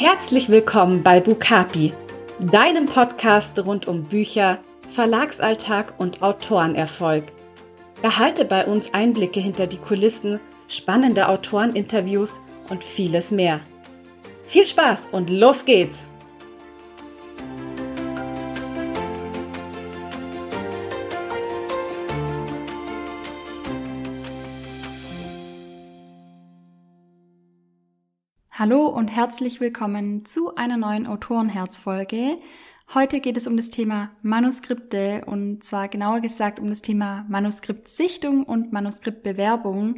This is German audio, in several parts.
Herzlich willkommen bei Bukapi, deinem Podcast rund um Bücher, Verlagsalltag und Autorenerfolg. Erhalte bei uns Einblicke hinter die Kulissen, spannende Autoreninterviews und vieles mehr. Viel Spaß und los geht's! Hallo und herzlich willkommen zu einer neuen Autorenherzfolge. Heute geht es um das Thema Manuskripte und zwar genauer gesagt um das Thema Manuskriptsichtung und Manuskriptbewerbung.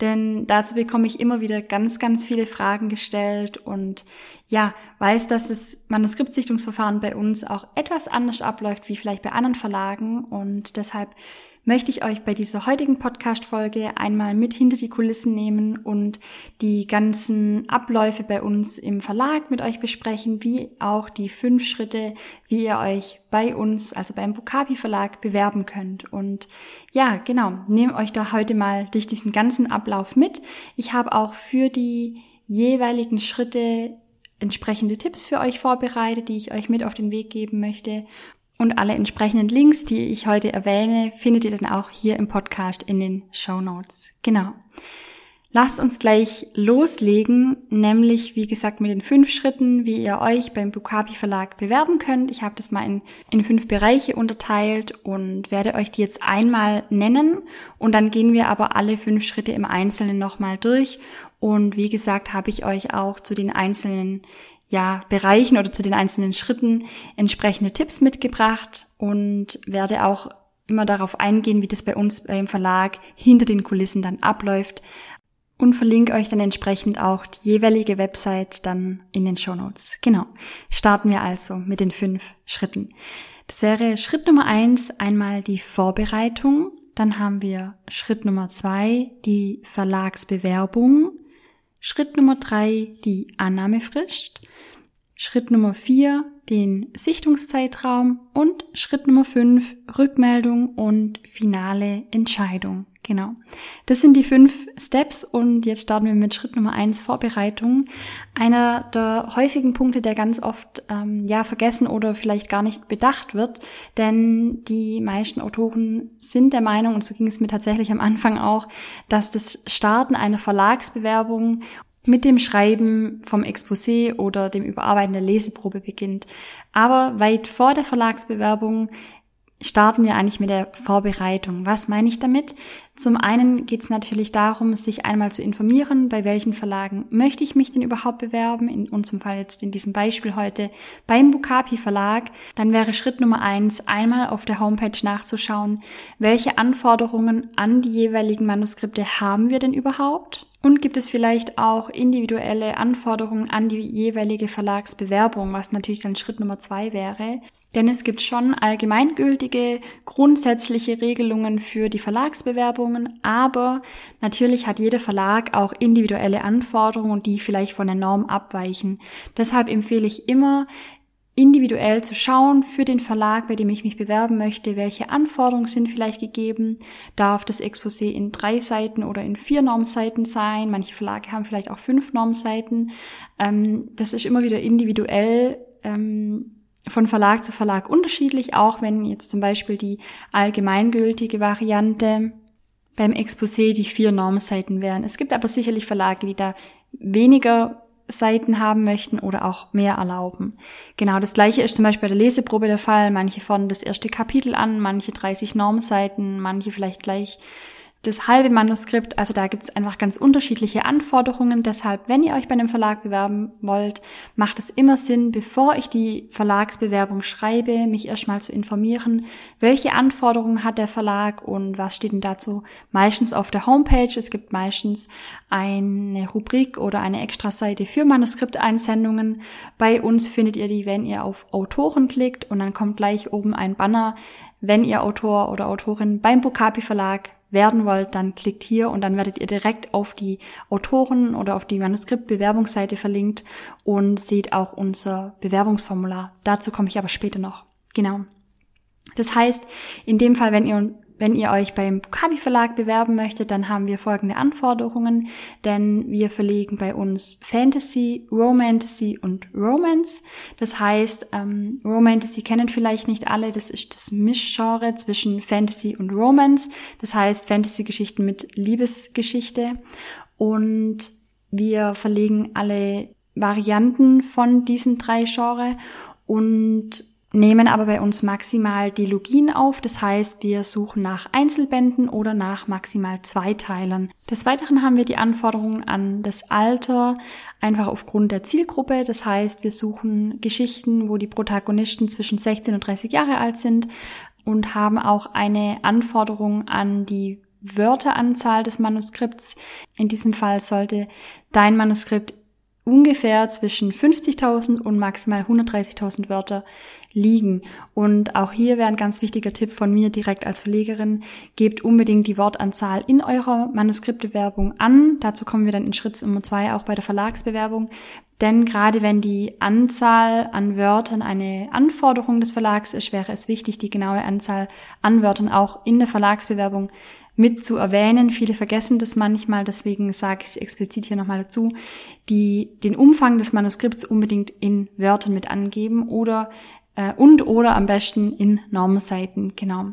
Denn dazu bekomme ich immer wieder ganz, ganz viele Fragen gestellt und ja, weiß, dass das Manuskriptsichtungsverfahren bei uns auch etwas anders abläuft wie vielleicht bei anderen Verlagen und deshalb möchte ich euch bei dieser heutigen Podcast-Folge einmal mit hinter die Kulissen nehmen und die ganzen Abläufe bei uns im Verlag mit euch besprechen, wie auch die fünf Schritte, wie ihr euch bei uns, also beim Bukapi Verlag, bewerben könnt. Und ja, genau, nehmt euch da heute mal durch diesen ganzen Ablauf mit. Ich habe auch für die jeweiligen Schritte entsprechende Tipps für euch vorbereitet, die ich euch mit auf den Weg geben möchte. Und alle entsprechenden Links, die ich heute erwähne, findet ihr dann auch hier im Podcast in den Show Notes. Genau. Lasst uns gleich loslegen, nämlich wie gesagt mit den fünf Schritten, wie ihr euch beim Bukapi Verlag bewerben könnt. Ich habe das mal in, in fünf Bereiche unterteilt und werde euch die jetzt einmal nennen und dann gehen wir aber alle fünf Schritte im Einzelnen nochmal durch. Und wie gesagt, habe ich euch auch zu den einzelnen ja, Bereichen oder zu den einzelnen Schritten entsprechende Tipps mitgebracht und werde auch immer darauf eingehen, wie das bei uns beim Verlag hinter den Kulissen dann abläuft und verlinke euch dann entsprechend auch die jeweilige Website dann in den Show Notes. Genau. Starten wir also mit den fünf Schritten. Das wäre Schritt Nummer eins einmal die Vorbereitung. Dann haben wir Schritt Nummer zwei die Verlagsbewerbung. Schritt Nummer drei die Annahmefrist. Schritt Nummer vier den Sichtungszeitraum und Schritt Nummer fünf Rückmeldung und finale Entscheidung. Genau. Das sind die fünf Steps und jetzt starten wir mit Schritt Nummer eins Vorbereitung. Einer der häufigen Punkte, der ganz oft ähm, ja vergessen oder vielleicht gar nicht bedacht wird, denn die meisten Autoren sind der Meinung und so ging es mir tatsächlich am Anfang auch, dass das Starten einer Verlagsbewerbung mit dem Schreiben vom Exposé oder dem Überarbeiten der Leseprobe beginnt. Aber weit vor der Verlagsbewerbung starten wir eigentlich mit der Vorbereitung. Was meine ich damit? Zum einen geht es natürlich darum, sich einmal zu informieren, bei welchen Verlagen möchte ich mich denn überhaupt bewerben, in unserem Fall jetzt in diesem Beispiel heute beim Bukapi Verlag. Dann wäre Schritt Nummer eins, einmal auf der Homepage nachzuschauen, welche Anforderungen an die jeweiligen Manuskripte haben wir denn überhaupt? Und gibt es vielleicht auch individuelle Anforderungen an die jeweilige Verlagsbewerbung, was natürlich dann Schritt Nummer zwei wäre. Denn es gibt schon allgemeingültige, grundsätzliche Regelungen für die Verlagsbewerbungen, aber natürlich hat jeder Verlag auch individuelle Anforderungen, die vielleicht von der Norm abweichen. Deshalb empfehle ich immer, individuell zu schauen für den Verlag, bei dem ich mich bewerben möchte, welche Anforderungen sind vielleicht gegeben. Darf das Exposé in drei Seiten oder in vier Normseiten sein? Manche Verlage haben vielleicht auch fünf Normseiten. Ähm, das ist immer wieder individuell ähm, von Verlag zu Verlag unterschiedlich, auch wenn jetzt zum Beispiel die allgemeingültige Variante beim Exposé die vier Normseiten wären. Es gibt aber sicherlich Verlage, die da weniger Seiten haben möchten oder auch mehr erlauben. Genau das gleiche ist zum Beispiel bei der Leseprobe der Fall. Manche fordern das erste Kapitel an, manche 30 Normseiten, manche vielleicht gleich das halbe Manuskript. Also da gibt es einfach ganz unterschiedliche Anforderungen. Deshalb, wenn ihr euch bei einem Verlag bewerben wollt, macht es immer Sinn, bevor ich die Verlagsbewerbung schreibe, mich erstmal zu informieren, welche Anforderungen hat der Verlag und was steht denn dazu meistens auf der Homepage. Es gibt meistens eine Rubrik oder eine Extra-Seite für Manuskripteinsendungen. Bei uns findet ihr die, wenn ihr auf Autoren klickt und dann kommt gleich oben ein Banner, wenn ihr Autor oder Autorin beim Bukapi Verlag werden wollt, dann klickt hier und dann werdet ihr direkt auf die Autoren oder auf die Manuskriptbewerbungsseite verlinkt und seht auch unser Bewerbungsformular. Dazu komme ich aber später noch. Genau. Das heißt, in dem Fall, wenn ihr wenn ihr euch beim Bukabi Verlag bewerben möchtet, dann haben wir folgende Anforderungen, denn wir verlegen bei uns Fantasy, Romantasy und Romance. Das heißt, ähm, Romantasy kennen vielleicht nicht alle, das ist das Mischgenre zwischen Fantasy und Romance. Das heißt Fantasy-Geschichten mit Liebesgeschichte. Und wir verlegen alle Varianten von diesen drei Genres und nehmen aber bei uns maximal Dilogien auf. Das heißt, wir suchen nach Einzelbänden oder nach maximal Zweiteilern. Des Weiteren haben wir die Anforderungen an das Alter, einfach aufgrund der Zielgruppe. Das heißt, wir suchen Geschichten, wo die Protagonisten zwischen 16 und 30 Jahre alt sind und haben auch eine Anforderung an die Wörteranzahl des Manuskripts. In diesem Fall sollte dein Manuskript ungefähr zwischen 50.000 und maximal 130.000 Wörter liegen. Und auch hier wäre ein ganz wichtiger Tipp von mir direkt als Verlegerin, gebt unbedingt die Wortanzahl in eurer Manuskriptbewerbung an. Dazu kommen wir dann in Schritt Nummer zwei auch bei der Verlagsbewerbung. Denn gerade wenn die Anzahl an Wörtern eine Anforderung des Verlags ist, wäre es wichtig, die genaue Anzahl an Wörtern auch in der Verlagsbewerbung mit zu erwähnen. Viele vergessen das manchmal, deswegen sage ich es explizit hier nochmal dazu, die den Umfang des Manuskripts unbedingt in Wörtern mit angeben oder äh, und oder am besten in Normseiten, genau.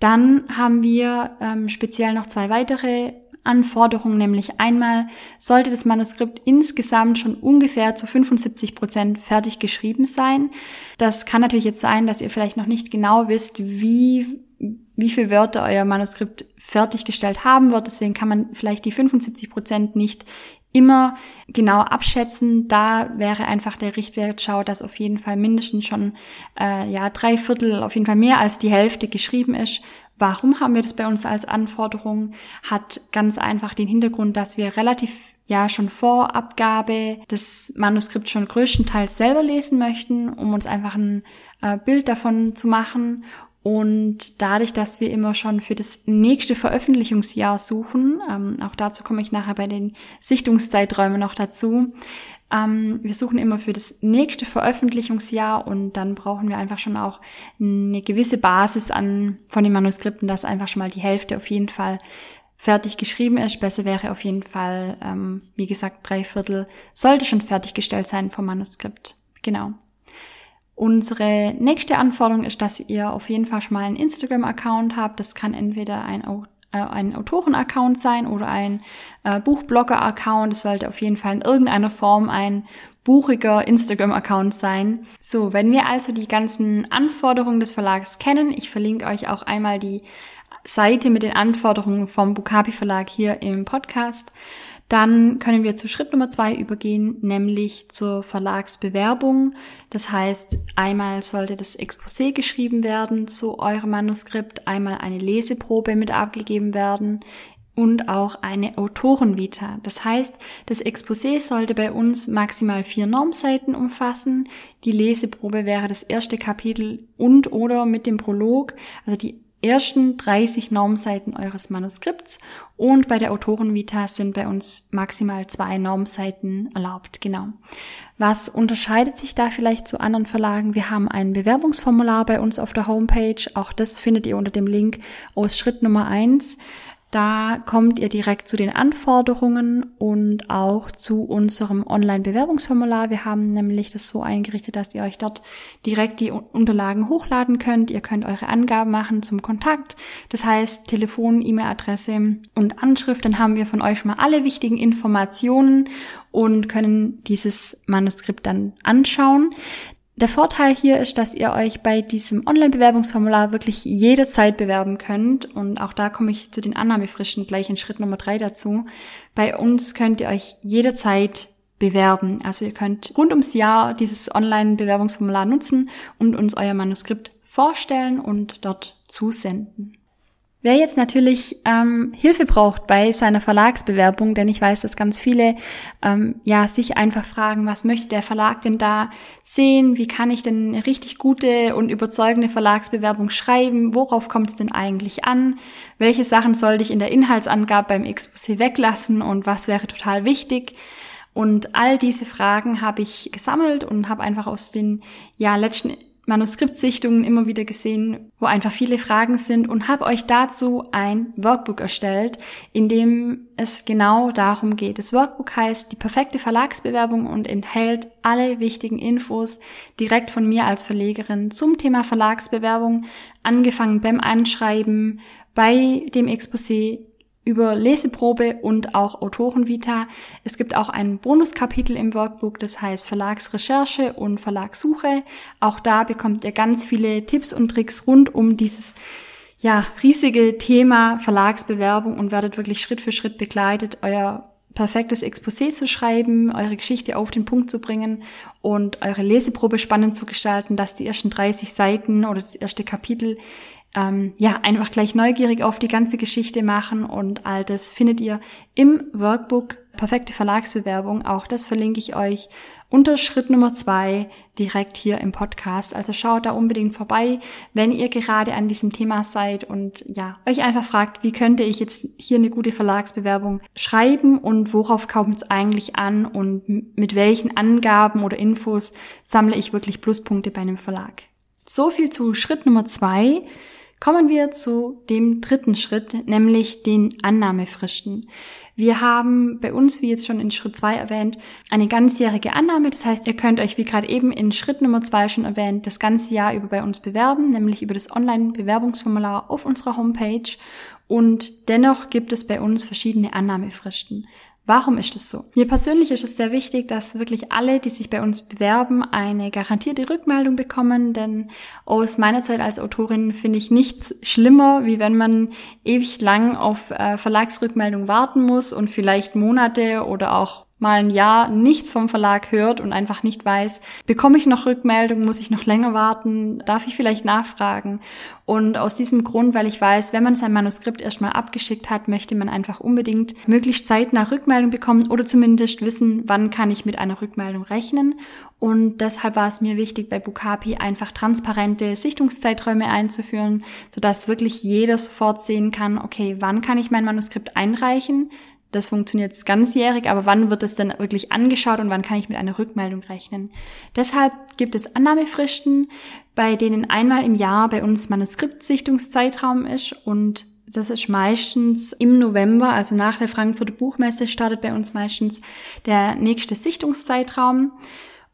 Dann haben wir ähm, speziell noch zwei weitere Anforderungen, nämlich einmal sollte das Manuskript insgesamt schon ungefähr zu 75 Prozent fertig geschrieben sein. Das kann natürlich jetzt sein, dass ihr vielleicht noch nicht genau wisst, wie wie viel Wörter euer Manuskript fertiggestellt haben wird. Deswegen kann man vielleicht die 75 Prozent nicht immer genau abschätzen. Da wäre einfach der Richtwert, schau, dass auf jeden Fall mindestens schon äh, ja drei Viertel, auf jeden Fall mehr als die Hälfte geschrieben ist. Warum haben wir das bei uns als Anforderung? Hat ganz einfach den Hintergrund, dass wir relativ ja schon vor Abgabe das Manuskript schon größtenteils selber lesen möchten, um uns einfach ein äh, Bild davon zu machen und dadurch, dass wir immer schon für das nächste Veröffentlichungsjahr suchen, ähm, auch dazu komme ich nachher bei den Sichtungszeiträumen noch dazu, ähm, wir suchen immer für das nächste Veröffentlichungsjahr und dann brauchen wir einfach schon auch eine gewisse Basis an von den Manuskripten, dass einfach schon mal die Hälfte auf jeden Fall fertig geschrieben ist. Besser wäre auf jeden Fall, ähm, wie gesagt, drei Viertel sollte schon fertiggestellt sein vom Manuskript. Genau. Unsere nächste Anforderung ist, dass ihr auf jeden Fall schon mal einen Instagram-Account habt. Das kann entweder ein, äh, ein Autoren-Account sein oder ein äh, Buchblogger-Account. Es sollte auf jeden Fall in irgendeiner Form ein buchiger Instagram-Account sein. So, wenn wir also die ganzen Anforderungen des Verlags kennen, ich verlinke euch auch einmal die Seite mit den Anforderungen vom Bukapi Verlag hier im Podcast. Dann können wir zu Schritt Nummer zwei übergehen, nämlich zur Verlagsbewerbung. Das heißt, einmal sollte das Exposé geschrieben werden zu eurem Manuskript, einmal eine Leseprobe mit abgegeben werden und auch eine Autorenvita. Das heißt, das Exposé sollte bei uns maximal vier Normseiten umfassen. Die Leseprobe wäre das erste Kapitel und oder mit dem Prolog, also die ersten 30 Normseiten eures Manuskripts und bei der Autorenvita sind bei uns maximal zwei Normseiten erlaubt, genau. Was unterscheidet sich da vielleicht zu anderen Verlagen? Wir haben ein Bewerbungsformular bei uns auf der Homepage. Auch das findet ihr unter dem Link aus Schritt Nummer eins. Da kommt ihr direkt zu den Anforderungen und auch zu unserem Online-Bewerbungsformular. Wir haben nämlich das so eingerichtet, dass ihr euch dort direkt die Unterlagen hochladen könnt. Ihr könnt eure Angaben machen zum Kontakt. Das heißt Telefon, E-Mail-Adresse und Anschrift. Dann haben wir von euch schon mal alle wichtigen Informationen und können dieses Manuskript dann anschauen. Der Vorteil hier ist, dass ihr euch bei diesem Online-Bewerbungsformular wirklich jederzeit bewerben könnt. Und auch da komme ich zu den Annahmefristen gleich in Schritt Nummer drei dazu. Bei uns könnt ihr euch jederzeit bewerben. Also ihr könnt rund ums Jahr dieses Online-Bewerbungsformular nutzen und uns euer Manuskript vorstellen und dort zusenden. Wer jetzt natürlich ähm, Hilfe braucht bei seiner Verlagsbewerbung, denn ich weiß, dass ganz viele ähm, ja sich einfach fragen, was möchte der Verlag denn da sehen? Wie kann ich denn eine richtig gute und überzeugende Verlagsbewerbung schreiben? Worauf kommt es denn eigentlich an? Welche Sachen sollte ich in der Inhaltsangabe beim Exposé weglassen und was wäre total wichtig? Und all diese Fragen habe ich gesammelt und habe einfach aus den ja letzten Manuskriptsichtungen immer wieder gesehen, wo einfach viele Fragen sind und habe euch dazu ein Workbook erstellt, in dem es genau darum geht. Das Workbook heißt die perfekte Verlagsbewerbung und enthält alle wichtigen Infos direkt von mir als Verlegerin zum Thema Verlagsbewerbung, angefangen beim Anschreiben, bei dem Exposé, über Leseprobe und auch Autorenvita. Es gibt auch ein Bonuskapitel im Workbook, das heißt Verlagsrecherche und Verlagssuche. Auch da bekommt ihr ganz viele Tipps und Tricks rund um dieses ja, riesige Thema Verlagsbewerbung und werdet wirklich Schritt für Schritt begleitet, euer perfektes Exposé zu schreiben, eure Geschichte auf den Punkt zu bringen und eure Leseprobe spannend zu gestalten, dass die ersten 30 Seiten oder das erste Kapitel ähm, ja, einfach gleich neugierig auf die ganze Geschichte machen und all das findet ihr im Workbook Perfekte Verlagsbewerbung. Auch das verlinke ich euch unter Schritt Nummer zwei direkt hier im Podcast. Also schaut da unbedingt vorbei, wenn ihr gerade an diesem Thema seid und ja, euch einfach fragt, wie könnte ich jetzt hier eine gute Verlagsbewerbung schreiben und worauf kommt es eigentlich an und mit welchen Angaben oder Infos sammle ich wirklich Pluspunkte bei einem Verlag. So viel zu Schritt Nummer zwei. Kommen wir zu dem dritten Schritt, nämlich den Annahmefristen. Wir haben bei uns, wie jetzt schon in Schritt zwei erwähnt, eine ganzjährige Annahme. Das heißt, ihr könnt euch, wie gerade eben in Schritt Nummer zwei schon erwähnt, das ganze Jahr über bei uns bewerben, nämlich über das Online-Bewerbungsformular auf unserer Homepage. Und dennoch gibt es bei uns verschiedene Annahmefristen. Warum ist es so? Mir persönlich ist es sehr wichtig, dass wirklich alle, die sich bei uns bewerben, eine garantierte Rückmeldung bekommen, denn aus meiner Zeit als Autorin finde ich nichts schlimmer, wie wenn man ewig lang auf äh, Verlagsrückmeldung warten muss und vielleicht Monate oder auch mal ein Jahr nichts vom Verlag hört und einfach nicht weiß, bekomme ich noch Rückmeldung, muss ich noch länger warten, darf ich vielleicht nachfragen? Und aus diesem Grund, weil ich weiß, wenn man sein Manuskript erstmal abgeschickt hat, möchte man einfach unbedingt möglichst zeitnah Rückmeldung bekommen oder zumindest wissen, wann kann ich mit einer Rückmeldung rechnen. Und deshalb war es mir wichtig, bei Bukapi einfach transparente Sichtungszeiträume einzuführen, sodass wirklich jeder sofort sehen kann, okay, wann kann ich mein Manuskript einreichen? Das funktioniert ganzjährig, aber wann wird es denn wirklich angeschaut und wann kann ich mit einer Rückmeldung rechnen? Deshalb gibt es Annahmefristen, bei denen einmal im Jahr bei uns Manuskriptsichtungszeitraum ist und das ist meistens im November, also nach der Frankfurter Buchmesse startet bei uns meistens der nächste Sichtungszeitraum.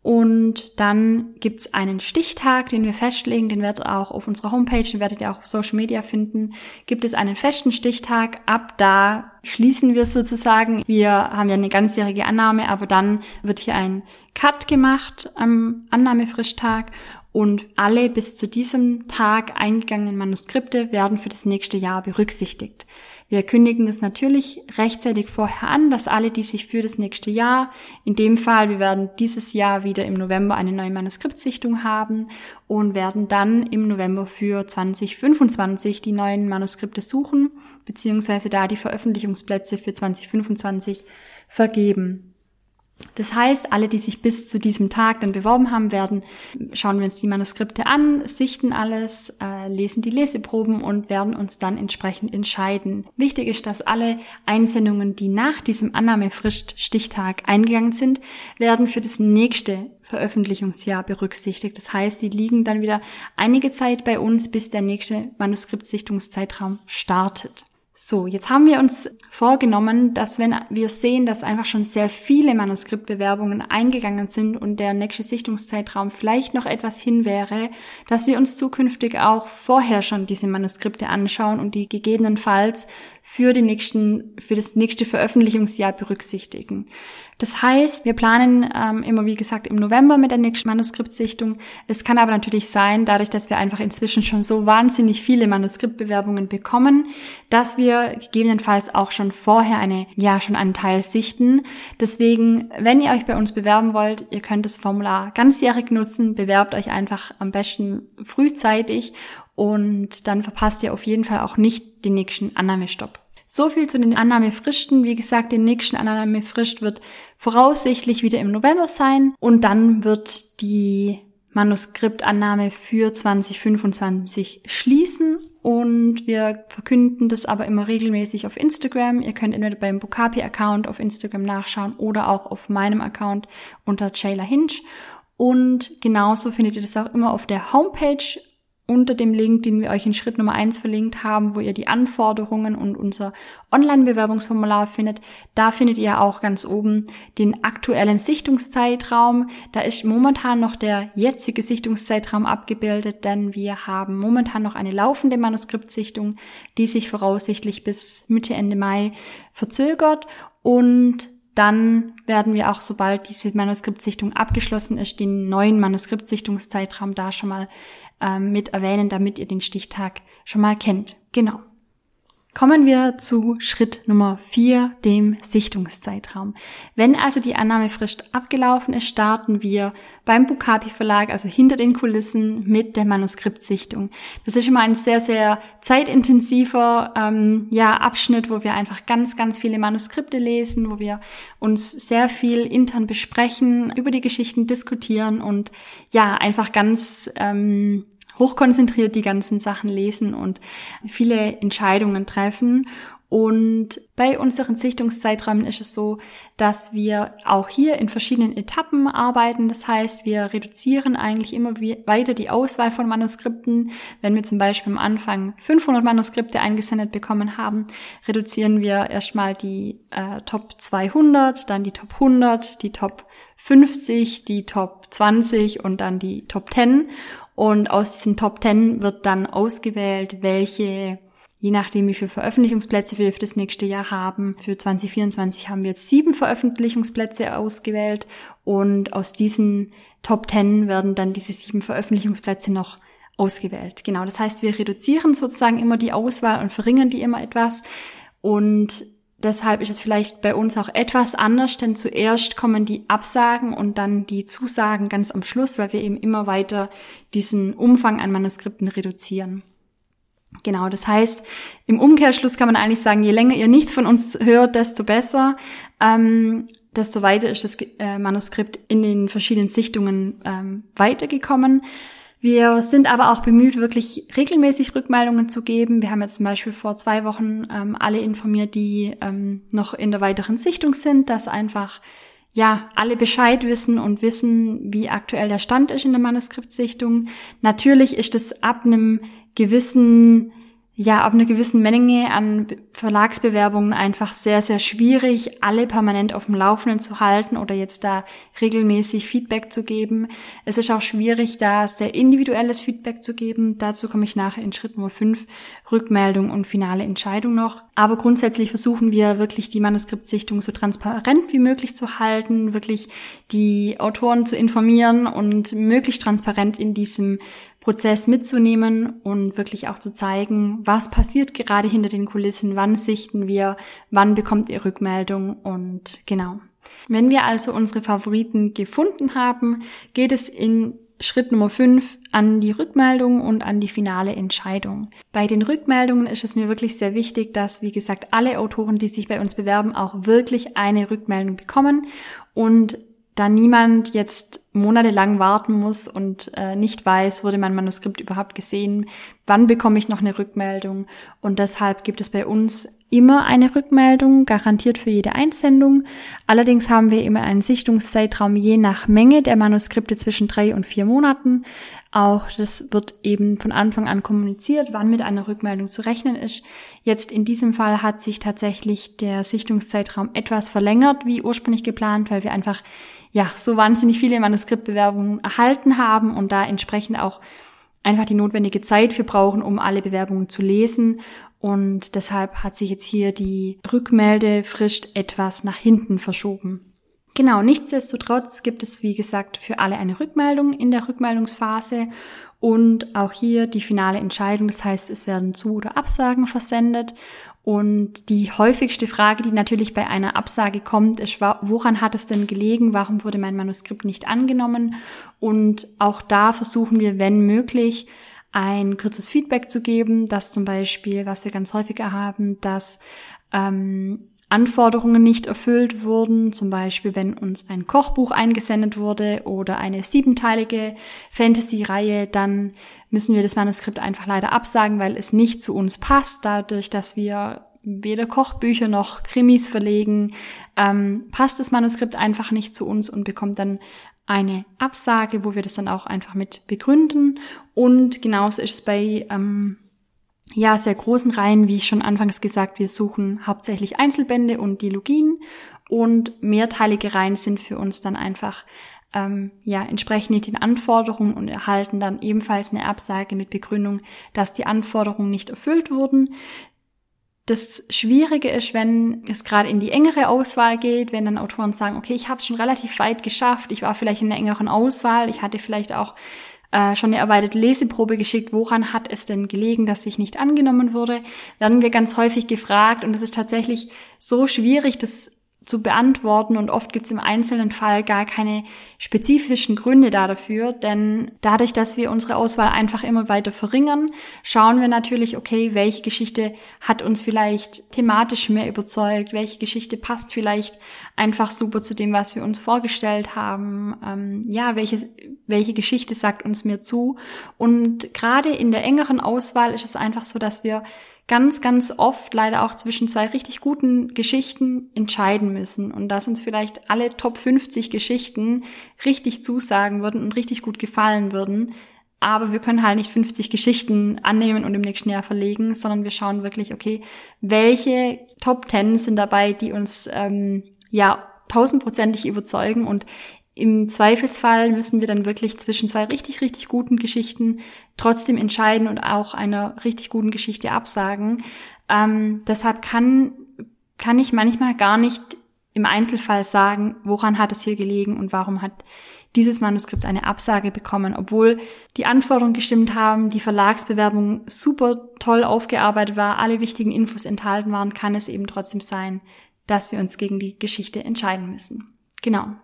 Und dann gibt's einen Stichtag, den wir festlegen, den werdet ihr auch auf unserer Homepage, den werdet ihr auch auf Social Media finden. Gibt es einen festen Stichtag, ab da schließen wir sozusagen. Wir haben ja eine ganzjährige Annahme, aber dann wird hier ein Cut gemacht am Annahmefrischtag und alle bis zu diesem Tag eingegangenen Manuskripte werden für das nächste Jahr berücksichtigt. Wir kündigen es natürlich rechtzeitig vorher an, dass alle, die sich für das nächste Jahr, in dem Fall, wir werden dieses Jahr wieder im November eine neue Manuskriptsichtung haben und werden dann im November für 2025 die neuen Manuskripte suchen, beziehungsweise da die Veröffentlichungsplätze für 2025 vergeben. Das heißt, alle, die sich bis zu diesem Tag dann beworben haben, werden, schauen wir uns die Manuskripte an, sichten alles, äh, lesen die Leseproben und werden uns dann entsprechend entscheiden. Wichtig ist, dass alle Einsendungen, die nach diesem Annahmefrist-Stichtag eingegangen sind, werden für das nächste Veröffentlichungsjahr berücksichtigt. Das heißt, die liegen dann wieder einige Zeit bei uns, bis der nächste Manuskriptsichtungszeitraum startet. So, jetzt haben wir uns vorgenommen, dass wenn wir sehen, dass einfach schon sehr viele Manuskriptbewerbungen eingegangen sind und der nächste Sichtungszeitraum vielleicht noch etwas hin wäre, dass wir uns zukünftig auch vorher schon diese Manuskripte anschauen und die gegebenenfalls für den nächsten, für das nächste Veröffentlichungsjahr berücksichtigen. Das heißt, wir planen ähm, immer, wie gesagt, im November mit der nächsten Manuskriptsichtung. Es kann aber natürlich sein, dadurch, dass wir einfach inzwischen schon so wahnsinnig viele Manuskriptbewerbungen bekommen, dass wir gegebenenfalls auch schon vorher eine, ja, schon einen Teil sichten. Deswegen, wenn ihr euch bei uns bewerben wollt, ihr könnt das Formular ganzjährig nutzen, bewerbt euch einfach am besten frühzeitig und dann verpasst ihr auf jeden Fall auch nicht den nächsten Annahmestopp. So viel zu den Annahmefristen. Wie gesagt, die nächste Annahmefrist wird voraussichtlich wieder im November sein und dann wird die Manuskriptannahme für 2025 schließen und wir verkünden das aber immer regelmäßig auf Instagram. Ihr könnt entweder beim Bukapi-Account auf Instagram nachschauen oder auch auf meinem Account unter Jayla Hinch. Und genauso findet ihr das auch immer auf der Homepage unter dem Link, den wir euch in Schritt Nummer eins verlinkt haben, wo ihr die Anforderungen und unser Online-Bewerbungsformular findet. Da findet ihr auch ganz oben den aktuellen Sichtungszeitraum. Da ist momentan noch der jetzige Sichtungszeitraum abgebildet, denn wir haben momentan noch eine laufende Manuskriptsichtung, die sich voraussichtlich bis Mitte, Ende Mai verzögert und dann werden wir auch, sobald diese Manuskriptsichtung abgeschlossen ist, den neuen Manuskriptsichtungszeitraum da schon mal ähm, mit erwähnen, damit ihr den Stichtag schon mal kennt. Genau. Kommen wir zu Schritt Nummer vier, dem Sichtungszeitraum. Wenn also die Annahmefrist abgelaufen ist, starten wir beim Bukapi Verlag, also hinter den Kulissen, mit der Manuskriptsichtung. Das ist immer ein sehr, sehr zeitintensiver ähm, ja, Abschnitt, wo wir einfach ganz, ganz viele Manuskripte lesen, wo wir uns sehr viel intern besprechen, über die Geschichten diskutieren und ja, einfach ganz ähm, hochkonzentriert die ganzen Sachen lesen und viele Entscheidungen treffen. Und bei unseren Sichtungszeiträumen ist es so, dass wir auch hier in verschiedenen Etappen arbeiten. Das heißt, wir reduzieren eigentlich immer weiter die Auswahl von Manuskripten. Wenn wir zum Beispiel am Anfang 500 Manuskripte eingesendet bekommen haben, reduzieren wir erstmal die äh, Top 200, dann die Top 100, die Top 50, die Top 20 und dann die Top 10. Und aus diesen Top 10 wird dann ausgewählt, welche, je nachdem wie viele Veröffentlichungsplätze wir für das nächste Jahr haben. Für 2024 haben wir jetzt sieben Veröffentlichungsplätze ausgewählt und aus diesen Top 10 werden dann diese sieben Veröffentlichungsplätze noch ausgewählt. Genau, das heißt, wir reduzieren sozusagen immer die Auswahl und verringern die immer etwas. Und Deshalb ist es vielleicht bei uns auch etwas anders, denn zuerst kommen die Absagen und dann die Zusagen ganz am Schluss, weil wir eben immer weiter diesen Umfang an Manuskripten reduzieren. Genau, das heißt, im Umkehrschluss kann man eigentlich sagen, je länger ihr nichts von uns hört, desto besser, ähm, desto weiter ist das äh, Manuskript in den verschiedenen Sichtungen ähm, weitergekommen. Wir sind aber auch bemüht, wirklich regelmäßig Rückmeldungen zu geben. Wir haben jetzt zum Beispiel vor zwei Wochen ähm, alle informiert, die ähm, noch in der weiteren Sichtung sind, dass einfach ja alle Bescheid wissen und wissen, wie aktuell der Stand ist in der Manuskriptsichtung. Natürlich ist es ab einem gewissen ja, ab einer gewissen Menge an Verlagsbewerbungen einfach sehr, sehr schwierig, alle permanent auf dem Laufenden zu halten oder jetzt da regelmäßig Feedback zu geben. Es ist auch schwierig, da sehr individuelles Feedback zu geben. Dazu komme ich nachher in Schritt Nummer 5, Rückmeldung und finale Entscheidung noch. Aber grundsätzlich versuchen wir wirklich die Manuskriptsichtung so transparent wie möglich zu halten, wirklich die Autoren zu informieren und möglichst transparent in diesem Prozess mitzunehmen und wirklich auch zu zeigen, was passiert gerade hinter den Kulissen, wann sichten wir, wann bekommt ihr Rückmeldung und genau. Wenn wir also unsere Favoriten gefunden haben, geht es in Schritt Nummer 5 an die Rückmeldung und an die finale Entscheidung. Bei den Rückmeldungen ist es mir wirklich sehr wichtig, dass, wie gesagt, alle Autoren, die sich bei uns bewerben, auch wirklich eine Rückmeldung bekommen und da niemand jetzt monatelang warten muss und äh, nicht weiß, wurde mein Manuskript überhaupt gesehen, wann bekomme ich noch eine Rückmeldung. Und deshalb gibt es bei uns immer eine Rückmeldung, garantiert für jede Einsendung. Allerdings haben wir immer einen Sichtungszeitraum je nach Menge der Manuskripte zwischen drei und vier Monaten. Auch das wird eben von Anfang an kommuniziert, wann mit einer Rückmeldung zu rechnen ist. Jetzt in diesem Fall hat sich tatsächlich der Sichtungszeitraum etwas verlängert, wie ursprünglich geplant, weil wir einfach ja so wahnsinnig viele Manuskriptbewerbungen erhalten haben und da entsprechend auch einfach die notwendige Zeit für brauchen, um alle Bewerbungen zu lesen. Und deshalb hat sich jetzt hier die Rückmeldefrist etwas nach hinten verschoben. Genau, nichtsdestotrotz gibt es, wie gesagt, für alle eine Rückmeldung in der Rückmeldungsphase und auch hier die finale Entscheidung. Das heißt, es werden Zu- oder Absagen versendet. Und die häufigste Frage, die natürlich bei einer Absage kommt, ist, woran hat es denn gelegen? Warum wurde mein Manuskript nicht angenommen? Und auch da versuchen wir, wenn möglich, ein kurzes Feedback zu geben, dass zum Beispiel, was wir ganz häufiger haben, dass ähm, Anforderungen nicht erfüllt wurden, zum Beispiel wenn uns ein Kochbuch eingesendet wurde oder eine siebenteilige Fantasy-Reihe, dann müssen wir das Manuskript einfach leider absagen, weil es nicht zu uns passt, dadurch, dass wir weder Kochbücher noch Krimis verlegen, ähm, passt das Manuskript einfach nicht zu uns und bekommt dann eine Absage, wo wir das dann auch einfach mit begründen. Und genauso ist es bei ähm, ja, sehr großen Reihen, wie ich schon anfangs gesagt, wir suchen hauptsächlich Einzelbände und Dilogien und mehrteilige Reihen sind für uns dann einfach ähm, ja entsprechen nicht den Anforderungen und erhalten dann ebenfalls eine Absage mit Begründung, dass die Anforderungen nicht erfüllt wurden. Das Schwierige ist, wenn es gerade in die engere Auswahl geht, wenn dann Autoren sagen, okay, ich habe es schon relativ weit geschafft, ich war vielleicht in der engeren Auswahl, ich hatte vielleicht auch äh, schon eine erweiterte Leseprobe geschickt, woran hat es denn gelegen, dass sich nicht angenommen wurde, werden wir ganz häufig gefragt. Und es ist tatsächlich so schwierig, das zu beantworten. Und oft gibt es im einzelnen Fall gar keine spezifischen Gründe dafür, denn dadurch, dass wir unsere Auswahl einfach immer weiter verringern, schauen wir natürlich, okay, welche Geschichte hat uns vielleicht thematisch mehr überzeugt, welche Geschichte passt vielleicht einfach super zu dem, was wir uns vorgestellt haben, ähm, ja, welche, welche Geschichte sagt uns mehr zu? Und gerade in der engeren Auswahl ist es einfach so, dass wir ganz, ganz oft leider auch zwischen zwei richtig guten Geschichten entscheiden müssen und dass uns vielleicht alle Top 50 Geschichten richtig zusagen würden und richtig gut gefallen würden. Aber wir können halt nicht 50 Geschichten annehmen und im nächsten Jahr verlegen, sondern wir schauen wirklich, okay, welche Top 10 sind dabei, die uns ähm, ja tausendprozentig überzeugen und im Zweifelsfall müssen wir dann wirklich zwischen zwei richtig, richtig guten Geschichten trotzdem entscheiden und auch einer richtig guten Geschichte absagen. Ähm, deshalb kann, kann ich manchmal gar nicht im Einzelfall sagen, woran hat es hier gelegen und warum hat dieses Manuskript eine Absage bekommen, obwohl die Anforderungen gestimmt haben, die Verlagsbewerbung super toll aufgearbeitet war, alle wichtigen Infos enthalten waren, kann es eben trotzdem sein, dass wir uns gegen die Geschichte entscheiden müssen. Genau.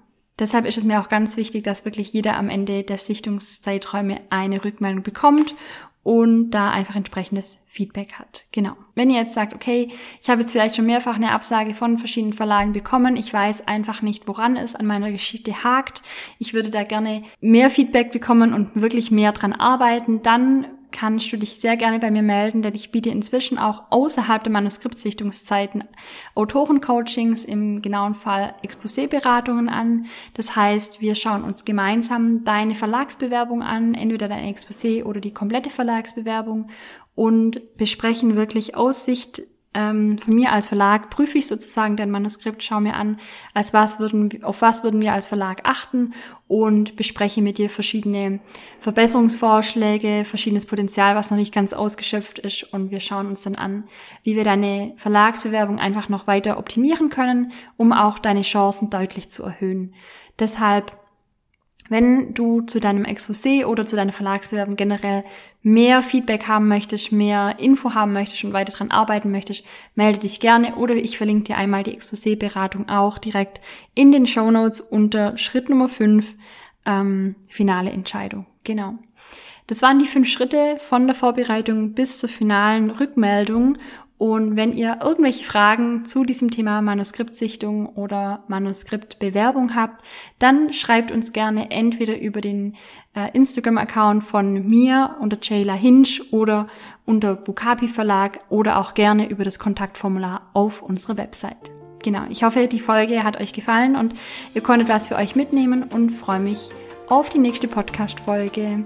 Deshalb ist es mir auch ganz wichtig, dass wirklich jeder am Ende der Sichtungszeiträume eine Rückmeldung bekommt und da einfach entsprechendes Feedback hat. Genau. Wenn ihr jetzt sagt, okay, ich habe jetzt vielleicht schon mehrfach eine Absage von verschiedenen Verlagen bekommen, ich weiß einfach nicht, woran es an meiner Geschichte hakt, ich würde da gerne mehr Feedback bekommen und wirklich mehr dran arbeiten, dann kannst du dich sehr gerne bei mir melden, denn ich biete inzwischen auch außerhalb der Manuskriptsichtungszeiten Autorencoachings, im genauen Fall Exposé-Beratungen an. Das heißt, wir schauen uns gemeinsam deine Verlagsbewerbung an, entweder dein Exposé oder die komplette Verlagsbewerbung und besprechen wirklich aus Sicht ähm, von mir als Verlag prüfe ich sozusagen dein Manuskript, schaue mir an, als was würden, auf was würden wir als Verlag achten und bespreche mit dir verschiedene Verbesserungsvorschläge, verschiedenes Potenzial, was noch nicht ganz ausgeschöpft ist und wir schauen uns dann an, wie wir deine Verlagsbewerbung einfach noch weiter optimieren können, um auch deine Chancen deutlich zu erhöhen. Deshalb wenn du zu deinem Exposé oder zu deiner Verlagsbewerbung generell mehr Feedback haben möchtest, mehr Info haben möchtest und weiter dran arbeiten möchtest, melde dich gerne oder ich verlinke dir einmal die Exposé-Beratung auch direkt in den Show Notes unter Schritt Nummer 5, ähm, finale Entscheidung. Genau. Das waren die fünf Schritte von der Vorbereitung bis zur finalen Rückmeldung und wenn ihr irgendwelche Fragen zu diesem Thema Manuskriptsichtung oder Manuskriptbewerbung habt, dann schreibt uns gerne entweder über den äh, Instagram-Account von mir unter Jayla Hinch oder unter Bukapi Verlag oder auch gerne über das Kontaktformular auf unserer Website. Genau, ich hoffe, die Folge hat euch gefallen und ihr konntet was für euch mitnehmen und freue mich auf die nächste Podcast-Folge.